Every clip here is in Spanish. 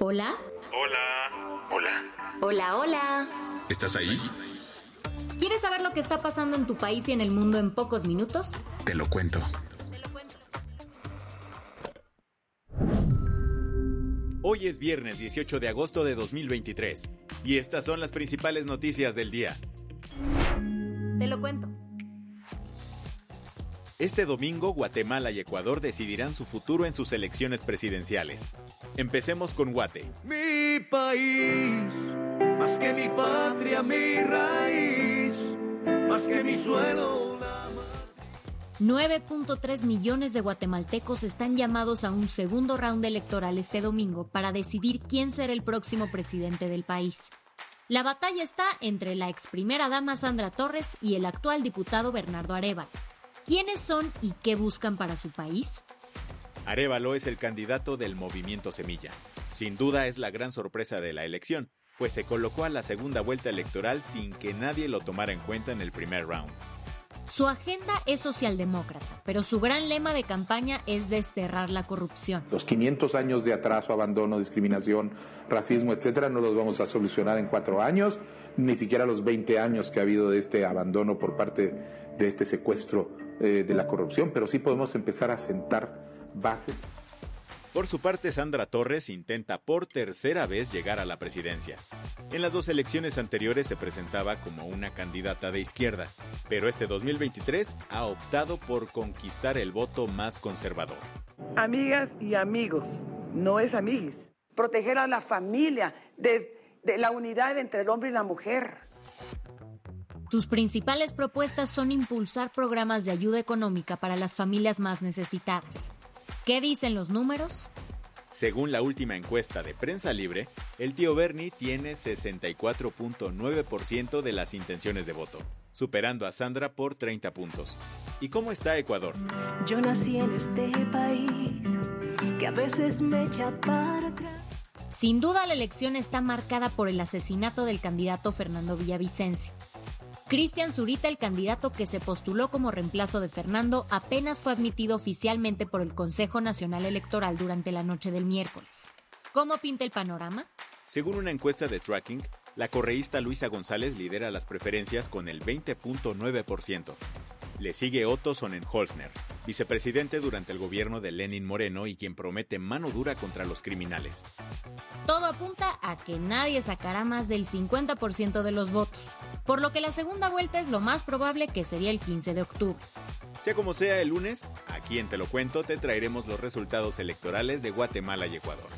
Hola. Hola. Hola. Hola, hola. ¿Estás ahí? ¿Quieres saber lo que está pasando en tu país y en el mundo en pocos minutos? Te lo cuento. Hoy es viernes 18 de agosto de 2023 y estas son las principales noticias del día. Te lo cuento. Este domingo Guatemala y Ecuador decidirán su futuro en sus elecciones presidenciales. Empecemos con Guate. Mi país, más que mi patria, mi raíz, más que mi suelo. la 9.3 millones de guatemaltecos están llamados a un segundo round electoral este domingo para decidir quién será el próximo presidente del país. La batalla está entre la ex primera dama Sandra Torres y el actual diputado Bernardo Arevalo. ¿Quiénes son y qué buscan para su país? Arevalo es el candidato del movimiento Semilla. Sin duda es la gran sorpresa de la elección, pues se colocó a la segunda vuelta electoral sin que nadie lo tomara en cuenta en el primer round. Su agenda es socialdemócrata, pero su gran lema de campaña es desterrar la corrupción. Los 500 años de atraso, abandono, discriminación, racismo, etcétera, no los vamos a solucionar en cuatro años, ni siquiera los 20 años que ha habido de este abandono por parte de este secuestro eh, de la corrupción, pero sí podemos empezar a sentar bases. Por su parte, Sandra Torres intenta por tercera vez llegar a la presidencia. En las dos elecciones anteriores se presentaba como una candidata de izquierda, pero este 2023 ha optado por conquistar el voto más conservador. amigas y amigos, no es amiguis. Proteger a la familia, de, de la unidad entre el hombre y la mujer. Sus principales propuestas son impulsar programas de ayuda económica para las familias más necesitadas. ¿Qué dicen los números? Según la última encuesta de Prensa Libre, el tío Bernie tiene 64.9% de las intenciones de voto, superando a Sandra por 30 puntos. ¿Y cómo está Ecuador? Yo nací en este país que a veces me echa para atrás. Sin duda la elección está marcada por el asesinato del candidato Fernando Villavicencio. Cristian Zurita, el candidato que se postuló como reemplazo de Fernando, apenas fue admitido oficialmente por el Consejo Nacional Electoral durante la noche del miércoles. ¿Cómo pinta el panorama? Según una encuesta de Tracking, la correísta Luisa González lidera las preferencias con el 20.9%. Le sigue Otto Sonnenholzner, vicepresidente durante el gobierno de Lenin Moreno y quien promete mano dura contra los criminales. Todo apunta a que nadie sacará más del 50% de los votos, por lo que la segunda vuelta es lo más probable que sería el 15 de octubre. Sea como sea el lunes, aquí en Te lo cuento te traeremos los resultados electorales de Guatemala y Ecuador.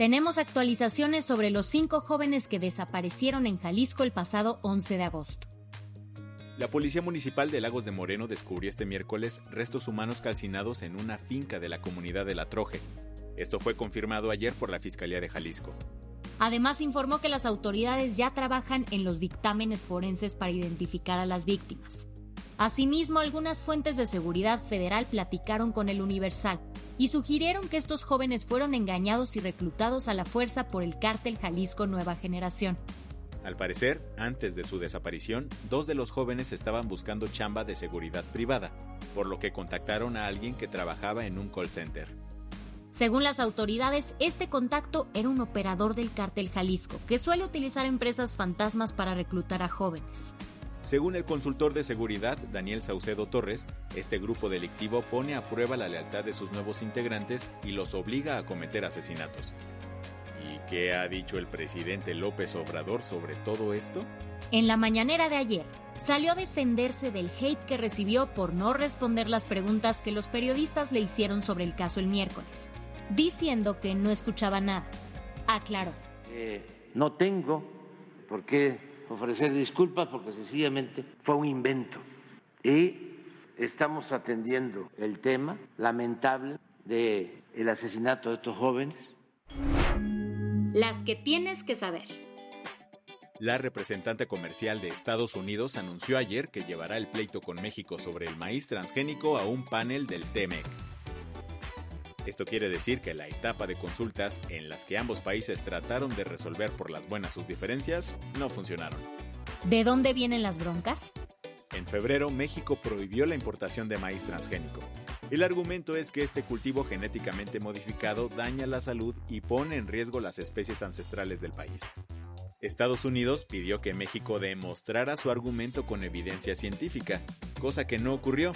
Tenemos actualizaciones sobre los cinco jóvenes que desaparecieron en Jalisco el pasado 11 de agosto. La Policía Municipal de Lagos de Moreno descubrió este miércoles restos humanos calcinados en una finca de la comunidad de La Troje. Esto fue confirmado ayer por la Fiscalía de Jalisco. Además informó que las autoridades ya trabajan en los dictámenes forenses para identificar a las víctimas. Asimismo, algunas fuentes de seguridad federal platicaron con el Universal y sugirieron que estos jóvenes fueron engañados y reclutados a la fuerza por el cártel Jalisco Nueva Generación. Al parecer, antes de su desaparición, dos de los jóvenes estaban buscando chamba de seguridad privada, por lo que contactaron a alguien que trabajaba en un call center. Según las autoridades, este contacto era un operador del cártel Jalisco, que suele utilizar empresas fantasmas para reclutar a jóvenes. Según el consultor de seguridad Daniel Saucedo Torres, este grupo delictivo pone a prueba la lealtad de sus nuevos integrantes y los obliga a cometer asesinatos. ¿Y qué ha dicho el presidente López Obrador sobre todo esto? En la mañanera de ayer, salió a defenderse del hate que recibió por no responder las preguntas que los periodistas le hicieron sobre el caso el miércoles, diciendo que no escuchaba nada. Aclaró. Eh, no tengo por qué ofrecer disculpas porque sencillamente fue un invento. Y estamos atendiendo el tema lamentable del el asesinato de estos jóvenes. Las que tienes que saber. La representante comercial de Estados Unidos anunció ayer que llevará el pleito con México sobre el maíz transgénico a un panel del TEMEC. Esto quiere decir que la etapa de consultas en las que ambos países trataron de resolver por las buenas sus diferencias no funcionaron. ¿De dónde vienen las broncas? En febrero, México prohibió la importación de maíz transgénico. El argumento es que este cultivo genéticamente modificado daña la salud y pone en riesgo las especies ancestrales del país. Estados Unidos pidió que México demostrara su argumento con evidencia científica, cosa que no ocurrió.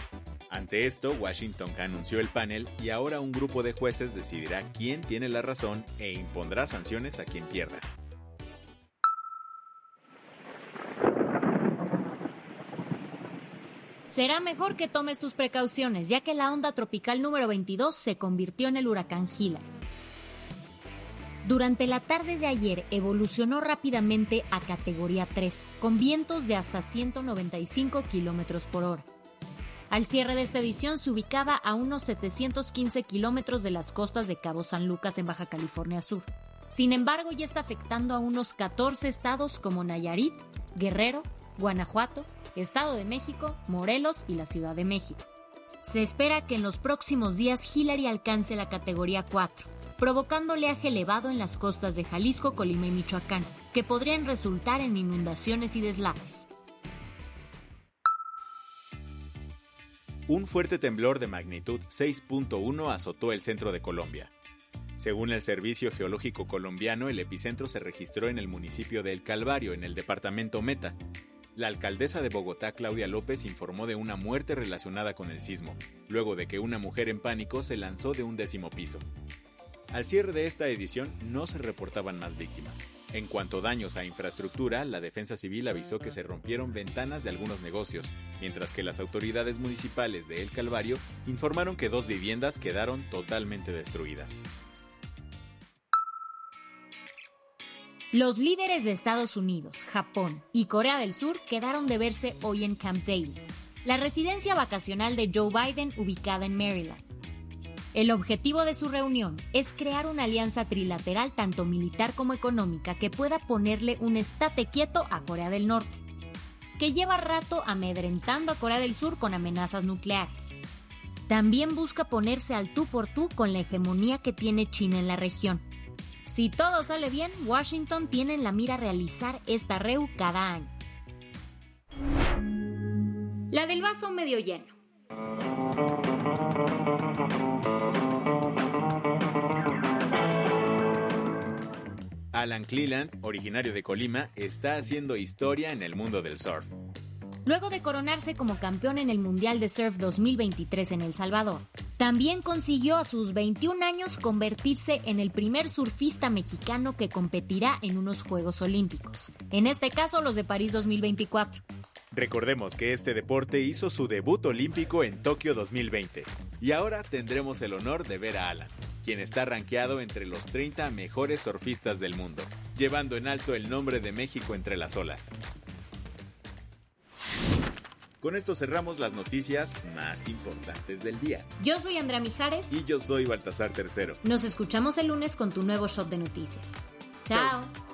Ante esto, Washington anunció el panel y ahora un grupo de jueces decidirá quién tiene la razón e impondrá sanciones a quien pierda. Será mejor que tomes tus precauciones, ya que la onda tropical número 22 se convirtió en el huracán Gila. Durante la tarde de ayer evolucionó rápidamente a categoría 3, con vientos de hasta 195 kilómetros por hora. Al cierre de esta edición se ubicaba a unos 715 kilómetros de las costas de Cabo San Lucas en Baja California Sur. Sin embargo, ya está afectando a unos 14 estados como Nayarit, Guerrero, Guanajuato, Estado de México, Morelos y la Ciudad de México. Se espera que en los próximos días Hillary alcance la categoría 4, provocando oleaje elevado en las costas de Jalisco, Colima y Michoacán, que podrían resultar en inundaciones y deslaves. Un fuerte temblor de magnitud 6.1 azotó el centro de Colombia. Según el Servicio Geológico Colombiano, el epicentro se registró en el municipio de El Calvario, en el departamento Meta. La alcaldesa de Bogotá, Claudia López, informó de una muerte relacionada con el sismo, luego de que una mujer en pánico se lanzó de un décimo piso. Al cierre de esta edición no se reportaban más víctimas. En cuanto a daños a infraestructura, la Defensa Civil avisó que se rompieron ventanas de algunos negocios, mientras que las autoridades municipales de El Calvario informaron que dos viviendas quedaron totalmente destruidas. Los líderes de Estados Unidos, Japón y Corea del Sur quedaron de verse hoy en Camp David, la residencia vacacional de Joe Biden ubicada en Maryland. El objetivo de su reunión es crear una alianza trilateral tanto militar como económica que pueda ponerle un estate quieto a Corea del Norte, que lleva rato amedrentando a Corea del Sur con amenazas nucleares. También busca ponerse al tú por tú con la hegemonía que tiene China en la región si todo sale bien, Washington tiene en la mira realizar esta REU cada año. La del vaso medio lleno. Alan Cleland, originario de Colima, está haciendo historia en el mundo del surf. Luego de coronarse como campeón en el Mundial de Surf 2023 en El Salvador, también consiguió a sus 21 años convertirse en el primer surfista mexicano que competirá en unos Juegos Olímpicos, en este caso los de París 2024. Recordemos que este deporte hizo su debut olímpico en Tokio 2020 y ahora tendremos el honor de ver a Alan, quien está rankeado entre los 30 mejores surfistas del mundo, llevando en alto el nombre de México entre las olas. Con esto cerramos las noticias más importantes del día. Yo soy Andrea Mijares. Y yo soy Baltasar Tercero. Nos escuchamos el lunes con tu nuevo shot de noticias. Chao.